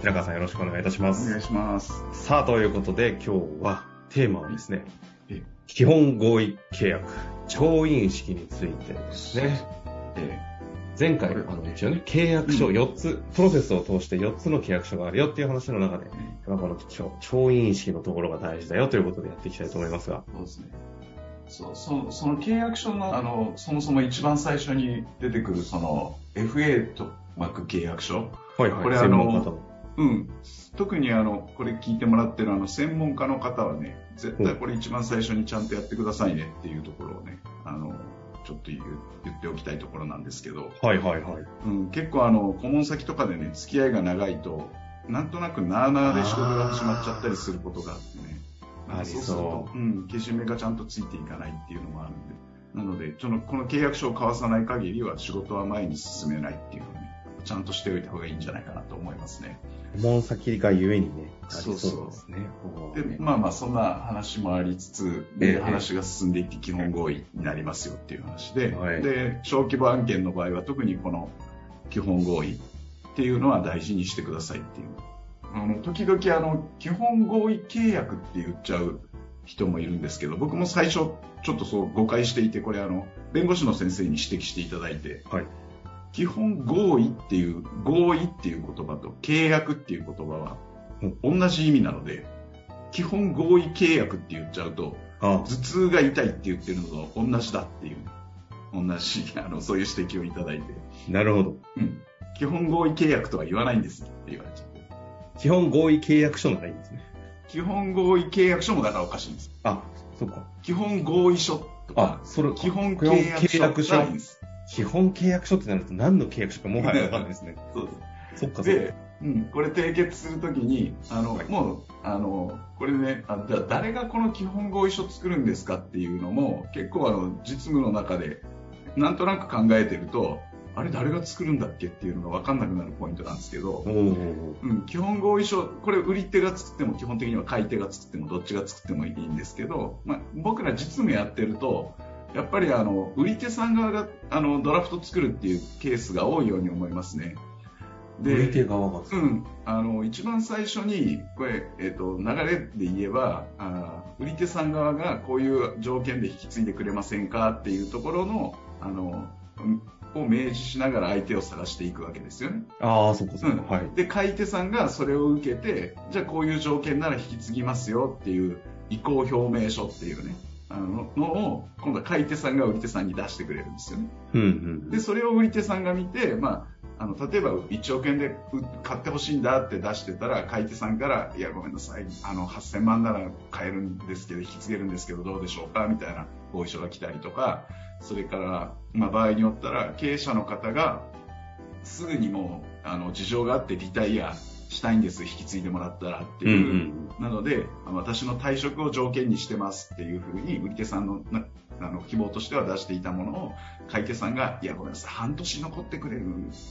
白川さんよろしくお願いいたします。お願いします。さあ、ということで今日はテーマはですねえ、基本合意契約、調印式についてですね。え前回、あの、一応ね、契約書4つ、プロセスを通して4つの契約書があるよっていう話の中で、まあこの調調印式のところが大事だよということでやっていきたいと思いますが。そうですね。そうそのその契約書のあのそもそも一番最初に出てくるその FA と巻く契約書、はいはい、これあの。うん、特にあのこれ聞いてもらってるあの専門家の方はね絶対これ一番最初にちゃんとやってくださいねっていうところをねあのちょっと言っておきたいところなんですけど、はいはいはい。うん、結構あの顧問先とかでね付き合いが長いとなんとなくなあなあで仕事が始まっちゃったりすることがあってね。ありそうすると、うん、けじめがちゃんとついていかないっていうのもあるんで。なのでそのこの契約書を交わさない限りは仕事は前に進めないっていうのをねちゃんとしておいた方がいいんじゃないかなと思いますね顧問先がゆえにね、ありそうそうですね。でまあまあそんな話もありつつ、ええで話が進んでいって基本合意になりますよっていう話で,、はいで小規模案件の場合は特にこの基本合意っていうのは大事にしてくださいっていうあの時々あの基本合意契約って言っちゃう人もいるんですけど僕も最初ちょっとそう誤解していてこれあの弁護士の先生に指摘していただいてはい。基本合意っていう合意っていう言葉と契約っていう言葉は同じ意味なので基本合意契約って言っちゃうとあ頭痛が痛いって言ってるのと同じだっていう同じ あのそういう指摘をいただいて、なるほど。うん、基本合意契約とは言わないんですって言われちゃって基本合意契約書のがいいんですね。基本合意契約書もだからおかしいんですあ、そっか。基本合意書とかあ、それ、基本契約書がいいんです基本契約書ってなると何の契約書かもはやわかんないですね。そうですそっかそっか。で、うん、これ締結するときに、あの、はいもう、あの、これねあ、じゃあ誰がこの基本合意書作るんですかっていうのも、結構あの、実務の中で、なんとなく考えてると、あれ誰が作るんだっけっていうのが分かんなくなるポイントなんですけど、うん、基本合意書、これ売り手が作っても基本的には買い手が作ってもどっちが作ってもいいんですけど、まあ、僕ら実務やってると、やっぱりあの売り手さん側があのドラフト作るっていうケースが多いように思いますね。売り手側が。うん、あの一番最初にこれ、えっと流れで言えばあ売り手さん側がこういう条件で引き継いでくれませんかっていうところのあのうんを明示しながら相手を探していくわけですよね。ああ、そっかそっか。うんはい。で買い手さんがそれを受けてじゃあこういう条件なら引き継ぎますよっていう意向表明書っていうねあののを今度は買い手さんが売り手さんに出してくれるんですよね。うんうん。でそれを売り手さんが見て、まあ、あの例えば1億円でう買ってほしいんだって出してたら買い手さんからいやごめんなさいあの8000万なら買えるんですけど引き継げるんですけどどうでしょうかみたいな合意書が来たりとかそれから、まあ、場合によったら経営者の方がすぐにもうあの事情があってリタイアしたいんです引き継いでもらったらってうんいう。うん。なので、私の退職を条件にしてますっていうふうに、売り手さんのなあの希望としては出していたものを、買い手さんが、いや、ごめんなさい、半年残ってくれる、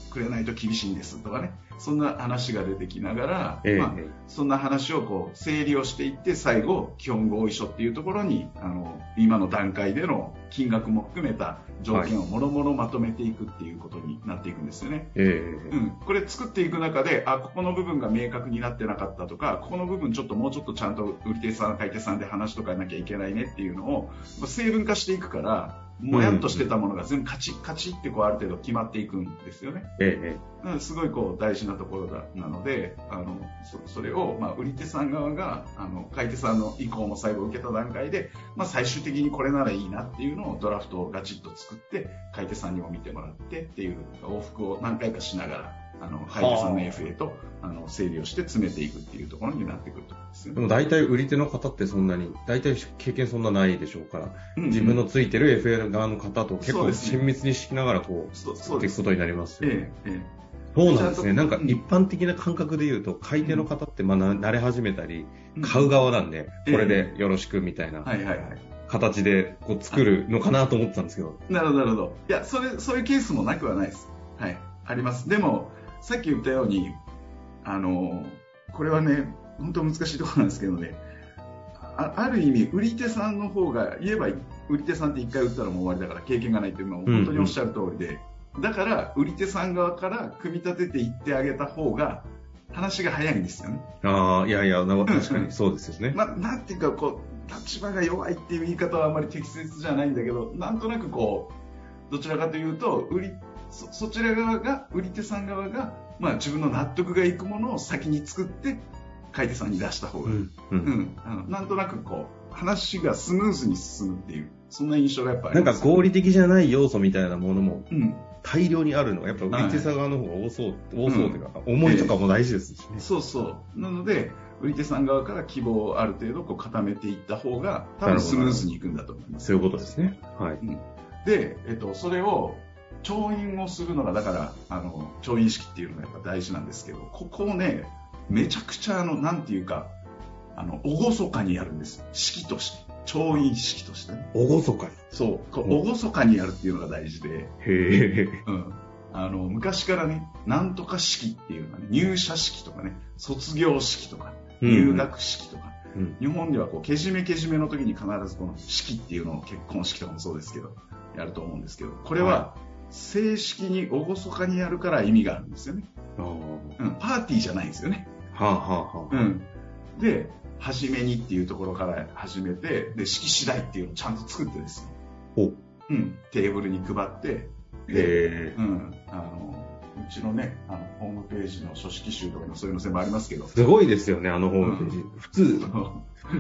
くれないと厳しいんですとかね、そんな話が出てきながら、ええまあ、そんな話をこう整理をしていって、最後、基本合意書っていうところに、あの、今の段階での金額も含めた条件をもろもろまとめていくっていうことになっていくんですよね。ええ。うん、これ作っていく中で、あ、ここの部分が明確になってなかったとか、ここの部分ちょっともうちょっとちゃんと売り手さん、買い手さんで話しとかなきゃいけないねっていうのを、まあ成分化していくから、もやっとしてたものが全部カチッカチッってこうある程度決まっていくんですよね。ええうんすごいこう大事なところだなので、あのそそれを、まあ、売り手さん側があの買い手さんの意向も最後受けた段階で、まあ、最終的にこれならいいなっていうのをドラフトをガチッと作って買い手さんにも見てもらってっていう往復を何回かしながらあの買い手さんの FA とあの整理をして詰めていくっていうところになってくると思うんですよね。でも大体売り手の方ってそんなに、大体経験そんなないでしょうから、うん自分のついてる FA 側の方と結構親密にしながらこう、そう作そうですっていくことになりますよね。ええええそうなんですね。なんか一般的な感覚で言うと、買い手の方ってまあな慣れ始めたり、うん買う側なんで、ええこれでよろしくみたいな。形でこう作るのかなと思ってたんですけど。なるほど、なるほど。いや、それ、そういうケースもなくはないです。はい。あります。でも、さっき言ったように、あの、これはね、本当難しいところなんですけどね、あある意味、売り手さんの方が、言えば、売り手さんって一回売ったらもう終わりだから経験がないっていうのは本当におっしゃる通りで、だから、売り手さん側から組み立てていってあげた方が、話が早いんですよね。ああ、いやいや、な確かにそうですよね。まあ、なんていうかこう立場が弱いっていう言い方はあまり適切じゃないんだけどなんとなくこうどちらかというと売りそそちら側が売り手さん側が、まあ、自分の納得がいくものを先に作って買い手さんに出した方が、うん。う。うんんあのなんとなくこう話がスムーズに進むっていうそんな印象がやっぱあなんか合理的じゃない要素みたいなものもうん、大量にあるのが、やっぱ売り手さん側の方が多そう、多そうというか、思いとかも大事ですしね。そうそうなので売り手さん側から希望をある程度こう固めていった方が多分スムーズにいくんだと思いますそういうことですね。はい。で、えっと、それを調印をするのがだからあの調印式っていうのがやっぱ大事なんですけどここをねめちゃくちゃあのなんていうかあの厳かにやるんです。式として。調印式として。ねおごそかに。そう。厳かにやるっていうのが大事で、へえ。うん、あの昔からねなんとか式っていうのはね入社式とかね卒業式とか入学式とか、うん。日本ではこうけじめけじめの時に必ずこの式っていうのを結婚式とかもそうですけどやると思うんですけどこれは正式に厳かにやるから意味があるんですよね。うん、パーティーじゃないんですよね、はあはあはあ。うん、で初めにっていうところから始めてで式次第っていうのをちゃんと作ってですおよ、うん、テーブルに配ってで。うん、あのうちのねあのホームページの書式集とかそういうの全部ありますけどすごいですよね、あのホームページ。普通、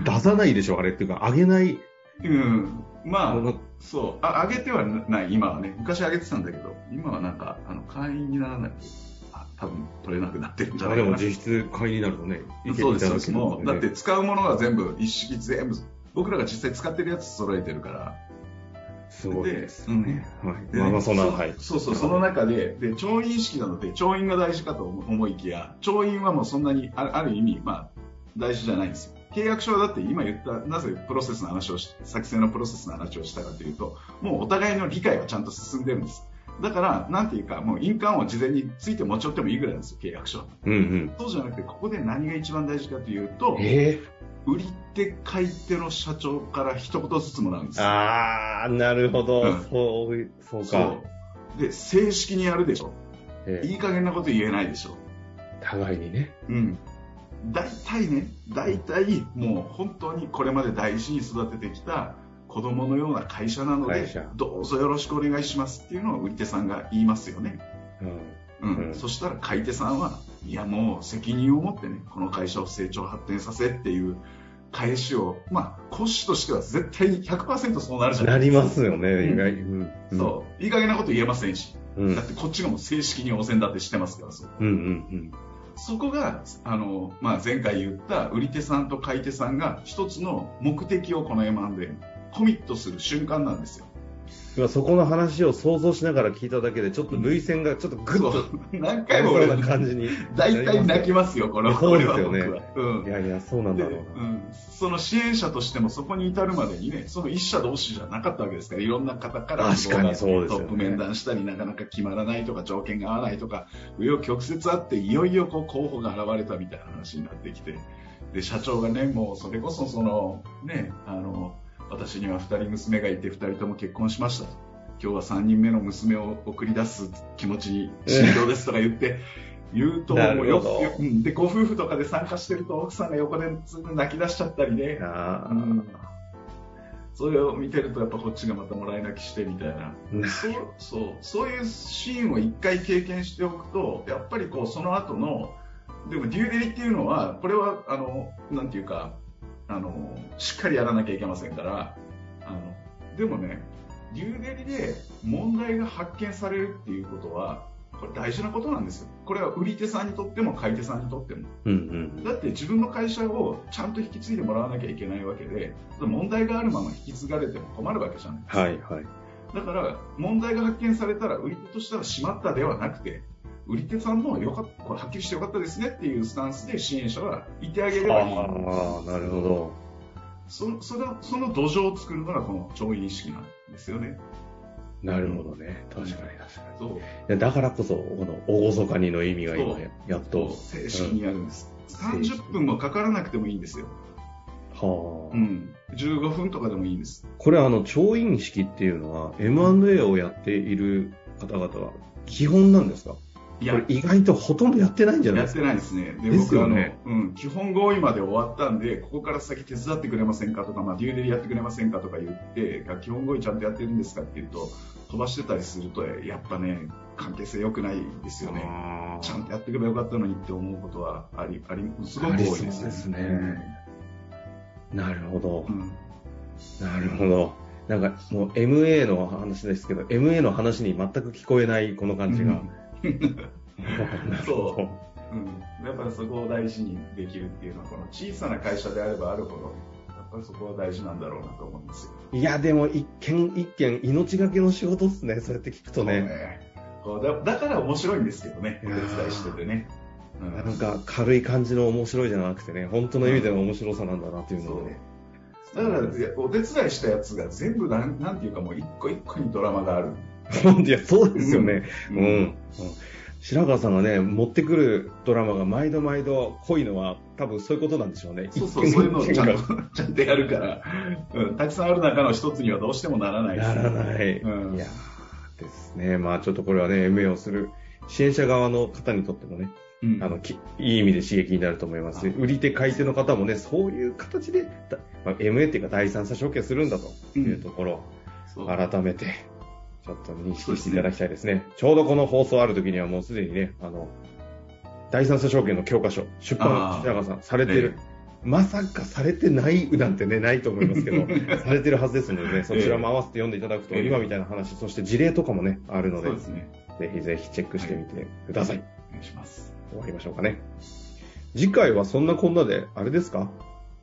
出さないでしょ、あれっていうか、あげない。うん、まあそう、あ、上げてはない、今はね。昔上げてたんだけど、今はなんか、あの、会員にならないと、あ、多分取れなくなってるんじゃないかな。あでも実質会員になるとね、そうです、そうです。もう、だって使うものは全部、一式全部、僕らが実際使ってるやつ揃えてるから。すごいですうんね。はい。でまあまあ、そんな、はい。そうそう、その中で、で、調印式なので、調印が大事かと思いきや、調印はもうそんなに、あある意味、まあ、大事じゃないんですよ。契約書はだって今言った、なぜプロセスの話をし、作成のプロセスの話をしたかというと、もうお互いの理解はちゃんと進んでるんです。だから、なんていうか、もう印鑑を事前について持ち寄ってもいいぐらいですよ、契約書は。うんうん。そうじゃなくて、ここで何が一番大事かというと、え売り手、買い手の社長から一言ずつもらうんです。あー、なるほど。うんそうそうか。で、正式にやるでしょ。えーいい加減なこと言えないでしょ。互いにね。うん。大体ね、大体もう本当にこれまで大事に育ててきた子供のような会社なのでどうぞよろしくお願いしますっていうのを売り手さんが言いますよね。うん。うん。うんそしたら買い手さんは、いやもう責任を持ってね、この会社を成長発展させっていう返しを、まあ、コシとしては絶対に100%そうなるじゃなないりですか。ますよね、うん意外。うん。うんそう。いい加減なこと言えませんし。うん。だってこっちがもう正式にお膳立てしてますから、そう。うんうんそこが、あの、まあ、前回言った売り手さんと買い手さんが一つの目的をこの M&A コミットする瞬間なんですよ。今そこの話を想像しながら聞いただけで、ちょっと類線がちょっとグッと。何回も俺な感じに。大体泣きますよ、この、そうですよね。うんい。やいや、そうなんで、だろうな。うん、その支援者としてもそこに至るまでにね、その一社同士じゃなかったわけですから、いろんな方から確かにそうですよねトップ面談したり、なかなか決まらないとか、条件が合わないとか、紆余曲折あって、いよいよこう候補が現れたみたいな話になってきて、で、社長がね、もうそれこそその、ね、あの、私には二人娘がいて、二人とも結婚しましたと。今日は三人目の娘を送り出す気持ちに心境ですとか言って、言うと、なるもうよで、ご夫婦とかで参加してると、奥さんが横で泣き出しちゃったりね、あうんそれを見てると、やっぱこっちがまたもらい泣きしてみたいな。あ。そうそうそういうシーンを一回経験しておくと、やっぱりこうその後の、でもデューデリっていうのは、これはあのなんていうかあの、しっかりやらなきゃいけませんから、あのでもね、デューデリで問題が発見されるっていうことは、これ大事なことなんですよ。これは売り手さんにとっても買い手さんにとっても。うんうん。だって自分の会社をちゃんと引き継いでもらわなきゃいけないわけで、問題があるまま引き継がれても困るわけじゃないですか。はいはい。だから、問題が発見されたら、売り手としたらしまったではなくて、売り手さんもよかった、これはっきりしてよかったですねっていうスタンスで支援者はいてあげればいい。ああ、なるほど。そのそのその土壌を作るのがこの調印式なんですよね。なるほどね。確かに確かに。そう。だからこそ、この、おごそかにの意味が今やっと。正式にやるんです。うん30分もかからなくてもいいんですよ。はあ。うん。15分とかでもいいんです。これあの、調印式っていうのは、M&A をやっている方々は、基本なんですか？いこれ意外とほとんどやってないんじゃないやってですかないですね。で、でねうん、基本合意まで終わったんで、ここから先手伝ってくれませんかとか、まあ、デューデリやってくれませんかとか言って、基本合意ちゃんとやってるんですかって言うと、飛ばしてたりすると、やっぱね、関係性良くないですよね。ちゃんとやってくればよかったのにって思うことはあり、あり、すごく多いですですねなるほどう。ん。なるほど。なんかもう MA の話ですけど、MA の話に全く聞こえないこの感じが。なる ほどうん、やっぱりそこを大事にできるっていうのは、この小さな会社であればあるほど、やっぱりそこは大事なんだろうなと思うんですよ。いや、でも一件一件命がけの仕事っすね。そうやって聞くとね。そうねだだから面白いんですけどね、お手伝いしててね。うんなんか軽い感じの面白いじゃなくてね、本当の意味での面白さなんだなっていうのをね。だから、お手伝いしたやつが全部なん、なんていうかもう一個一個にドラマがある。いや、そうですよね。ううん。ん。うん。白川さんがね、持ってくるドラマが毎度毎度濃いのは、多分そういうことなんでしょうね。そうそう、そういうのをちゃん一と、ちゃんとやるから、うん、たくさんある中の一つにはどうしてもならない見です。ならない。うん。いやーですね。まあちょっとこれはね、MA をする支援者側の方にとってもね、うん。あの、きいい意味で刺激になると思います。し、売り手買い手の方もね、そういう形で、だまあ、MA っていうか第三者承継するんだというところう。改めて、ちょっと認識していただきたいですね。ちょうどこの放送ある時にはもうすでにね、あの、第三者証券の教科書、出版あー、白川さん、されてる。まさかされてない なんてね、ないと思いますけど、されてるはずですのでね、そちらも合わせて読んでいただくと、ええ今みたいな話、そして事例とかもね、あるのでですね。ぜひぜひチェックしてみてください。お願いします。終わりましょうかね。次回はそんなこんなで、あれですか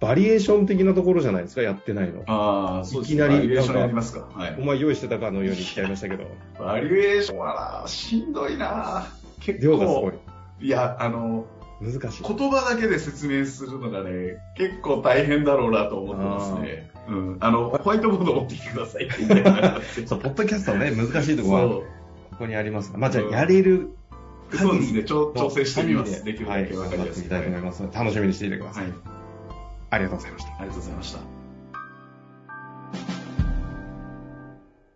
バリエーション的なところじゃないですか、やってないの。ああ、そうですね。いきなりバリエーションやりますか？はいお。前用意してたかのように言っちゃいましたけど、バリエーションはな、しんどいな。結量がすごい構。。いや、あの、難しい。言葉だけで説明するのがね、結構大変だろうなと思ってますね。うん。あの、ホワイトボード持ってきてくださいって言って そう、ポッドキャストのね、難しいところは、そここにありますが、まあじゃあ、うんやれるうそうですね。調調整してみます。でできるはい、だけわかりやすく。頑張ってい。楽しみにしていてください。はい。ありがとうございました。ありがとうございました。